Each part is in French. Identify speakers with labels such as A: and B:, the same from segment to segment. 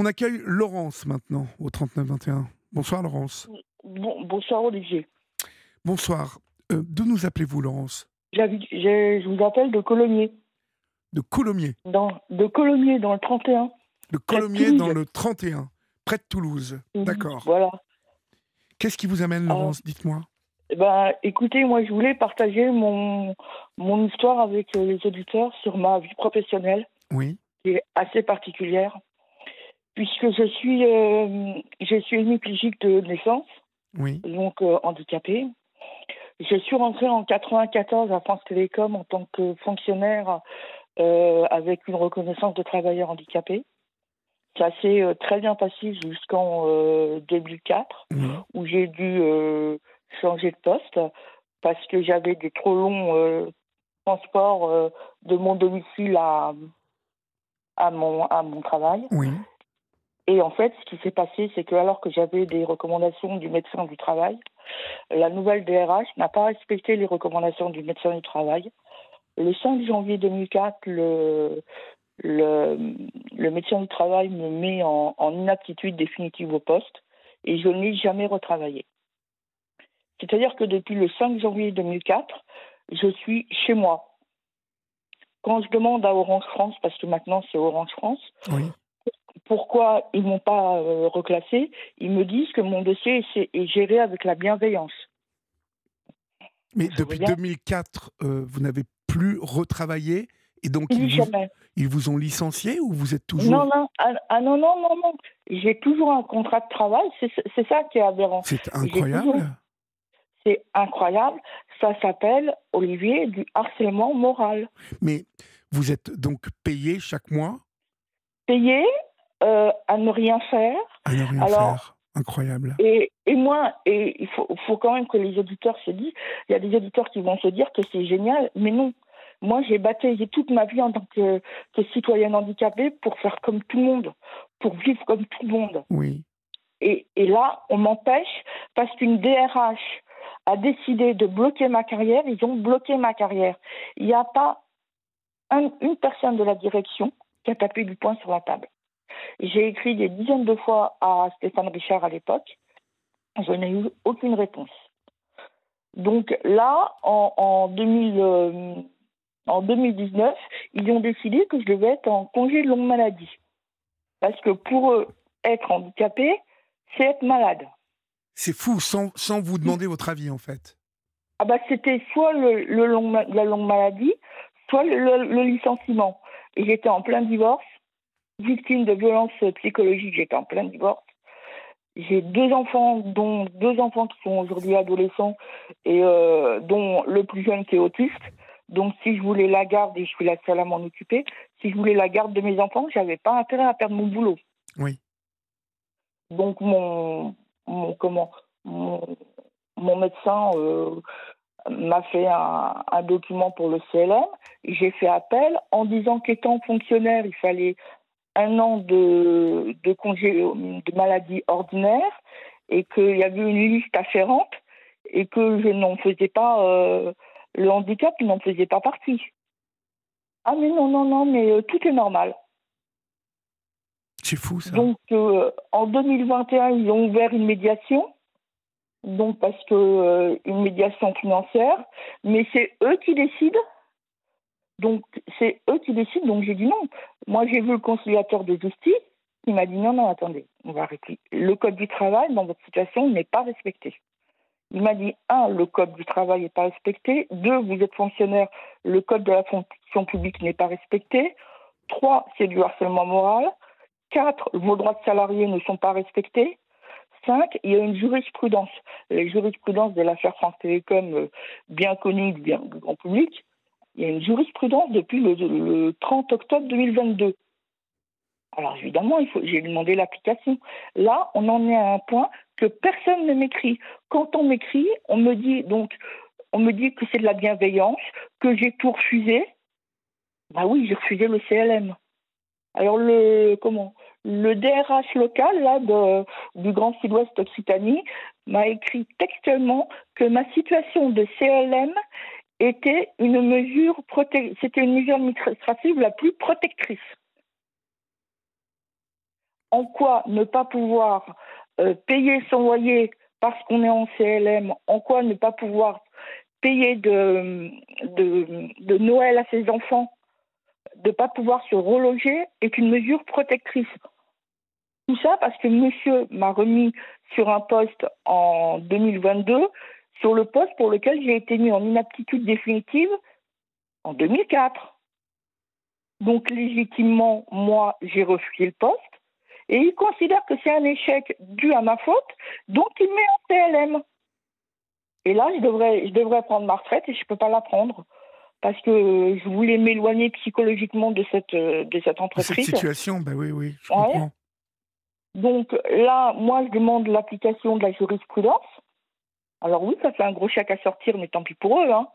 A: On accueille Laurence maintenant au 3921. Bonsoir Laurence.
B: bonsoir Olivier.
A: Bonsoir. Euh, D'où nous appelez-vous Laurence?
B: Je vous appelle de Colomiers.
A: De Colomiers
B: dans, De Colomiers dans le 31.
A: De Colomiers dans le 31, près de Toulouse. D'accord.
B: Voilà.
A: Qu'est-ce qui vous amène Laurence? Dites-moi.
B: Eh ben, écoutez, moi je voulais partager mon, mon histoire avec euh, les auditeurs sur ma vie professionnelle.
A: Oui.
B: Qui est assez particulière puisque je suis, euh, je suis hémiplégique de naissance,
A: oui.
B: donc euh, handicapée. Je suis rentrée en 94 à France Télécom en tant que fonctionnaire euh, avec une reconnaissance de travailleur handicapé. Ça s'est très bien passé jusqu'en 2004, où j'ai dû changer de poste parce que j'avais des trop longs transports de mon domicile à, à, mon, à mon travail.
A: Oui.
B: Et en fait, ce qui s'est passé, c'est que alors que j'avais des recommandations du médecin du travail, la nouvelle DRH n'a pas respecté les recommandations du médecin du travail. Le 5 janvier 2004, le, médecin du travail me met en, inaptitude définitive au poste et je n'ai jamais retravaillé. C'est-à-dire que depuis le 5 janvier 2004, je suis chez moi. Quand je demande à Orange France, parce que maintenant c'est Orange France, pourquoi ils m'ont pas euh, reclassé, ils me disent que mon dossier est, géré avec la bienveillance.
A: Mais depuis 2004, euh, vous n'avez plus retravaillé et donc ils vous, ils vous, ont licencié ou vous êtes toujours
B: Non non ah, ah non non non non, j'ai toujours un contrat de travail, c'est ça qui est aberrant.
A: C'est incroyable.
B: C'est incroyable. Ça s'appelle Olivier du harcèlement moral.
A: Mais vous êtes donc payé chaque mois?
B: Payé euh, à ne rien faire.
A: À ne rien faire. Incroyable.
B: Et, et moi, et il faut, faut, quand même que les auditeurs se disent, il y a des auditeurs qui vont se dire que c'est génial, mais non. Moi, j'ai bataillé toute ma vie en tant que, que, citoyenne handicapée pour faire comme tout le monde, pour vivre comme tout le monde.
A: Oui.
B: Et, et là, on m'empêche parce qu'une DRH a décidé de bloquer ma carrière. Ils ont bloqué ma carrière. Il n'y a pas une personne de la direction qui a tapé du poing sur la table. J'ai écrit des dizaines de fois à Stéphane Richard à l'époque. Je n'ai eu aucune réponse. Donc là, en, en, 2000, euh, en 2019, ils ont décidé que je devais être en congé de longue maladie. Parce que pour eux, être handicapé, c'est être malade.
A: C'est fou, sans, sans, vous demander votre avis en fait.
B: Ah bah c'était soit le, le long, la longue maladie, soit le, le licenciement. J'étais en plein divorce victime de violences psychologiques, j'étais en plein divorce. J'ai deux enfants, dont deux enfants qui sont aujourd'hui adolescents et euh, dont le plus jeune qui est autiste. Donc, si je voulais la garde, et je suis la seule à m'en occuper, si je voulais la garde de mes enfants, j'avais pas intérêt à perdre mon boulot.
A: Oui.
B: Donc, mon, mon comment, mon, mon médecin euh, m'a fait un, un, document pour le CLM. J'ai fait appel en disant qu'étant fonctionnaire, il fallait un an de, de congé de maladie ordinaire et qu'il y avait une liste afférente et que je n'en faisais pas, euh, le handicap n'en faisait pas partie. Ah mais non, non, non, mais euh, tout est normal.
A: C'est fou ça.
B: Donc euh, en 2021, ils ont ouvert une médiation, donc parce que une médiation financière, mais c'est eux qui décident donc, c'est eux qui décident. Donc, j'ai dit non. Moi, j'ai vu le conciliateur de justice qui m'a dit non, non, attendez, on va arrêter. Le code du travail, dans votre situation, n'est pas respecté. Il m'a dit un, le code du travail n'est pas respecté. Deux, vous êtes fonctionnaire, le code de la fonction publique n'est pas respecté. Trois, c'est du harcèlement moral. Quatre, vos droits de salarié ne sont pas respectés. Cinq, il y a une jurisprudence. La jurisprudence de l'affaire France Télécom, euh, bien connue du grand public, il y a une jurisprudence depuis le, 30 octobre 2022. Alors évidemment, j'ai demandé l'application. Là, on en est à un point que personne ne m'écrit. Quand on m'écrit, on me dit donc, on me dit que c'est de la bienveillance, que j'ai tout refusé. Bah oui, j'ai refusé le CLM. Alors le comment le DRH local là du Grand Sud-Ouest Occitanie m'a écrit textuellement que ma situation de CLM était une mesure c'était une mesure administrative la plus protectrice. en quoi ne pas pouvoir euh, payer son loyer parce qu'on est en CLM, en quoi ne pas pouvoir payer de, de, Noël à ses enfants, de ne pas pouvoir se reloger est une mesure protectrice. Tout ça parce que monsieur m'a remis sur un poste en 2022, sur le poste pour lequel j'ai été mis en inaptitude définitive en 2004. Donc légitimement, moi, j'ai refusé le poste. Et il considère que c'est un échec dû à ma faute, donc il met en PLM. Et là, je devrais, je devrais prendre ma retraite et je ne peux pas la prendre parce que je voulais m'éloigner psychologiquement de cette, de cette entreprise. Cette
A: situation, ben oui, oui, je comprends.
B: Donc là, moi, je demande l'application de la jurisprudence. Alors oui, ça fait un gros chèque à sortir, mais tant pis pour eux. Hein.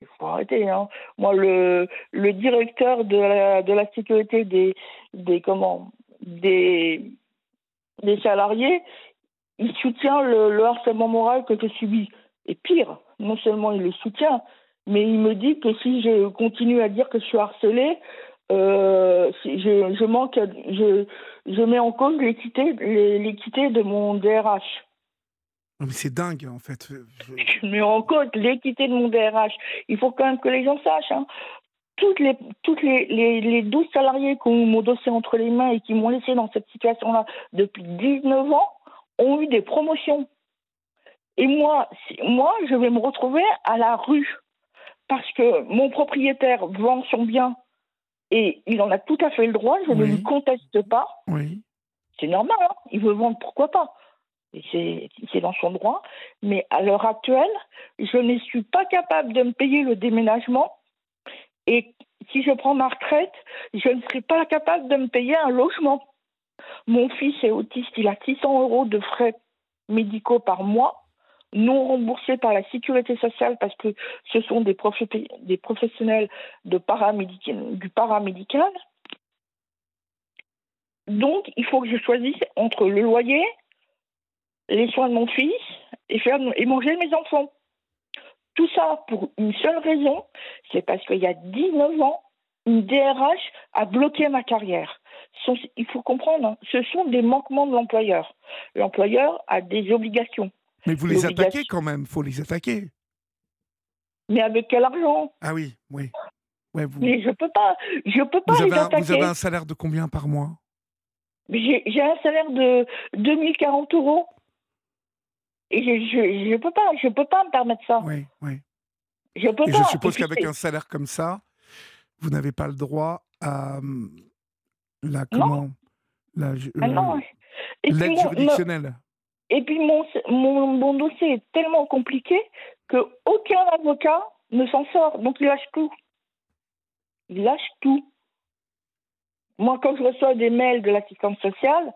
B: Il faut arrêter. Hein. Moi, le, le directeur de la, de la sécurité des, des, comment, des, des salariés, il soutient le, harcèlement moral que je subis. Et pire, non seulement il le soutient, mais il me dit que si je continue à dire que je suis harcelée, euh, je, je, manque, je, je mets en cause l'équité de mon DRH.
A: Mais c'est dingue, en fait.
B: Je mets en cause l'équité de mon DRH. Il faut quand même que les gens sachent. Hein toutes les, toutes les, les, 12 salariés qui ont mon dossier entre les mains et qui m'ont laissé dans cette situation-là depuis 19 ans ont eu des promotions. Et moi, moi, je vais me retrouver à la rue parce que mon propriétaire vend son bien et il en a tout à fait le droit, je ne lui conteste pas.
A: Oui.
B: C'est normal, hein. il veut vendre, pourquoi pas? C'est dans son droit. Mais à l'heure actuelle, je ne suis pas capable de me payer le déménagement et si je prends ma retraite, je ne serai pas capable de me payer un logement. Mon fils est autiste, il a 600 euros de frais médicaux par mois, non remboursés par la sécurité sociale parce que ce sont des, des professionnels de du paramédical. Donc, il faut que je choisisse entre le loyer, les soins de mon fils et, faire, et manger mes enfants. Tout ça pour une seule raison, c'est parce qu'il y a 19 ans, une DRH a bloqué ma carrière. Il faut comprendre, hein, ce sont des manquements de l'employeur. L'employeur a des obligations.
A: Mais vous les attaquez quand même, faut les attaquer.
B: Mais avec quel argent?
A: Ah oui, oui.
B: Ouais, vous... Mais je peux pas, je peux pas les attaquer.
A: Vous avez un salaire de combien par mois?
B: J'ai un salaire de 2040 euros. Et je ne peux pas, je peux pas me permettre ça.
A: Oui, oui.
B: Je peux
A: et je suppose qu'avec un salaire comme ça, vous n'avez pas le droit à hum, la comment la, ah euh, l'aide juridictionnelle.
B: Et puis mon, mon, mon, dossier est tellement compliqué que aucun avocat ne s'en sort, donc il lâche tout. Il lâche tout. Moi, quand je reçois des mails de l'assistance sociale,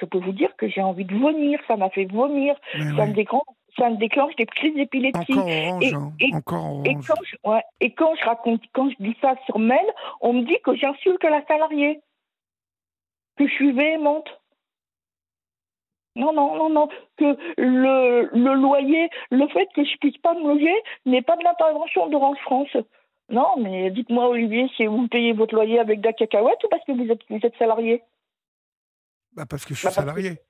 B: je peux vous dire que j'ai envie de vomir. Ça m'a fait vomir. Ça, me déclenche, ça me déclenche des crises d'épilepsie.
A: Encore orange, hein. et, Encore orange.
B: Et quand, je, ouais, et quand je raconte, quand je dis ça sur mail, on me dit que j'insulte la salariée, que je suis véhémente. Non, non, non, non, que le, le loyer, le fait que je puisse pas me loger n'est pas de l'intervention d'Orange France. Non, mais dites-moi, Olivier, si vous payez votre loyer avec de la cacahuète ou parce que vous êtes, vous êtes salarié
A: bah Parce que je suis bah, salarié.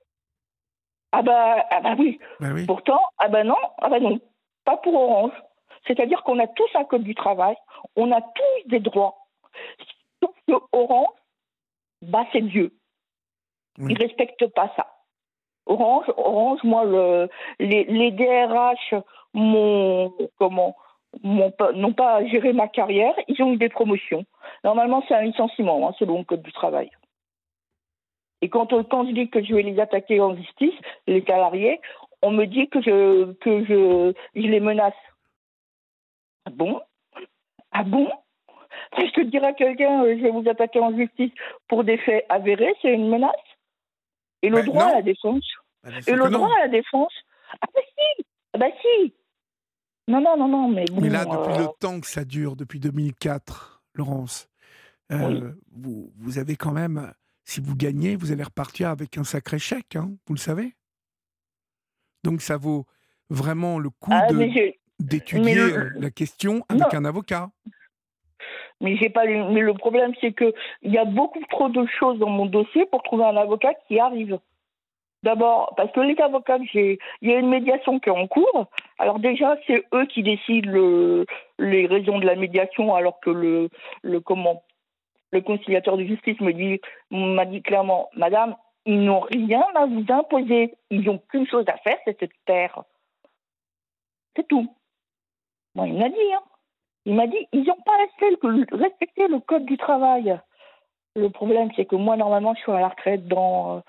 B: Ah bah, ah bah,
A: bah oui.
B: Pourtant, ah bah non, ah bah non. Pas pour Orange. C'est-à-dire qu'on a tous un code du travail, on a tous des droits. Sauf que Orange, bah c'est Dieu. Il ne respecte pas ça. Orange, Orange, moi, le, les, les DRH m'ont comment n'ont pas géré ma carrière, ils ont eu des promotions. Normalement, c'est un licenciement, hein, selon le Code du travail. Et quand, quand je dis que je vais les attaquer en justice, les salariés, on me dit que je, que je, je les menace. Ah bon? Ah bon? Est-ce que dire à quelqu'un euh, je vais vous attaquer en justice pour des faits avérés, c'est une menace? Et le ben droit à la défense? Et le droit à la défense? Ah bah si! Ah bah si non, non, non, non, mais
A: Mais là, depuis le euh, temps que ça dure, depuis 2004, Laurence, euh, vous, vous avez quand même, si vous gagnez, vous allez repartir avec un sacré chèque, hein, vous le savez Donc ça vaut vraiment le coup ah, d'étudier euh, la question avec un avocat.
B: Mais j'ai pas. Mais le problème, c'est que il y a beaucoup trop de choses dans mon dossier pour trouver un avocat qui arrive. D'abord, parce que les avocats j'ai, il y a une médiation qui est en cours. Alors déjà, c'est eux qui décident le, les raisons de la médiation, alors que le, le comment, le conciliateur de justice me dit, m'a dit clairement, Madame, ils n'ont rien à vous imposer. Ils n'ont qu'une chose à faire, c'est de taire. C'est tout. Bon, il m'a dit, hein. Il m'a dit, ils n'ont pas respecté le code du travail. Le problème, c'est que moi, normalement, je suis à la retraite dans. Euh,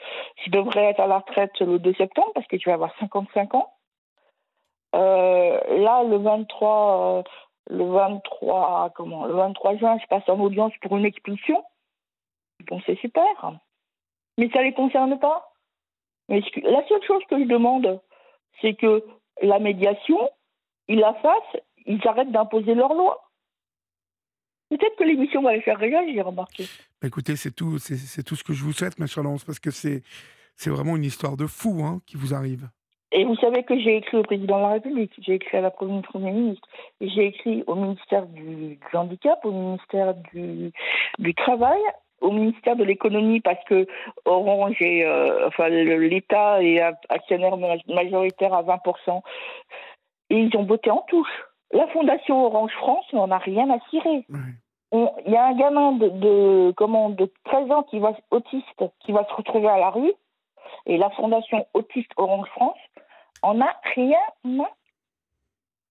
B: je devrais être à la retraite le 2 septembre parce que je vais avoir 55 ans. Euh, là, le 23, euh, le 23, comment, le 23 juin, je passe en audience pour une expulsion. Bon, c'est super. Mais ça ne les concerne pas. La seule chose que je demande, c'est que la médiation, ils la fassent, ils arrêtent d'imposer leur loi. Peut-être que l'émission va les faire réagir, remarqué.
A: Bah, écoutez, c'est tout, c'est tout ce que je vous souhaite, ma chère Laurence, parce que c'est vraiment une histoire de fou hein, qui vous arrive.
B: Et vous savez que j'ai écrit au président de la République, j'ai écrit à la première Premier ministre, j'ai écrit au ministère du, handicap, au ministère du, du travail, au ministère de l'économie parce que Orange et euh, enfin l'État est actionnaire majoritaire à 20%. Et ils ont voté en touche. La fondation Orange France n'en a rien à cirer. Il y a un gamin de, de, comment, de 13 ans qui va, autiste qui va se retrouver à la rue et la fondation Autiste Orange France en a rien à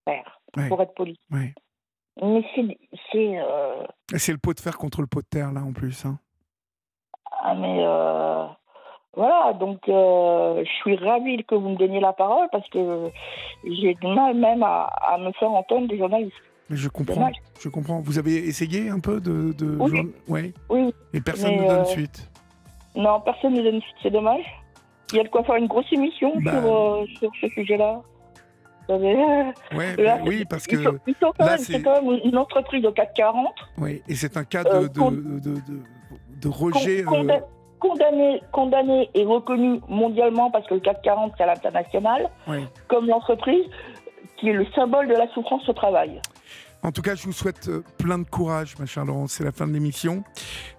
B: faire, pour être poli. Mais c'est. Euh...
A: C'est le pot de fer contre le pot de terre, là, en plus. Hein.
B: Ah, mais. Euh... Voilà, donc euh, je suis ravie que vous me donniez la parole parce que j'ai du mal même à, me faire entendre des journalistes.
A: Mais je comprends, je comprends. Vous avez essayé un peu de... de
B: oui. oui.
A: Et personne ne donne euh, suite
B: Non, personne ne donne suite, c'est dommage. Il y a de quoi faire une grosse émission bah, sur, euh, sur ce sujet-là.
A: Ouais, bah oui, parce que
B: c'est quand même une entreprise de 440.
A: Oui, et c'est un cas de, de, de, de, rejet
B: condamné, condamné et reconnu mondialement, parce que le 440, c'est à l'international, comme l'entreprise qui est le symbole de la souffrance au travail.
A: En tout cas, je vous souhaite euh, plein de courage, ma chère Laurence. C'est la fin de l'émission.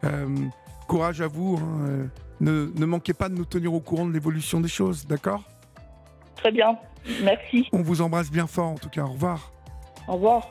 A: Euh, courage à vous. Hein, euh, ne, ne manquez pas de nous tenir au courant de l'évolution des choses, d'accord?
B: Très bien. Merci.
A: On vous embrasse bien fort, en tout cas. Au revoir.
B: Au revoir.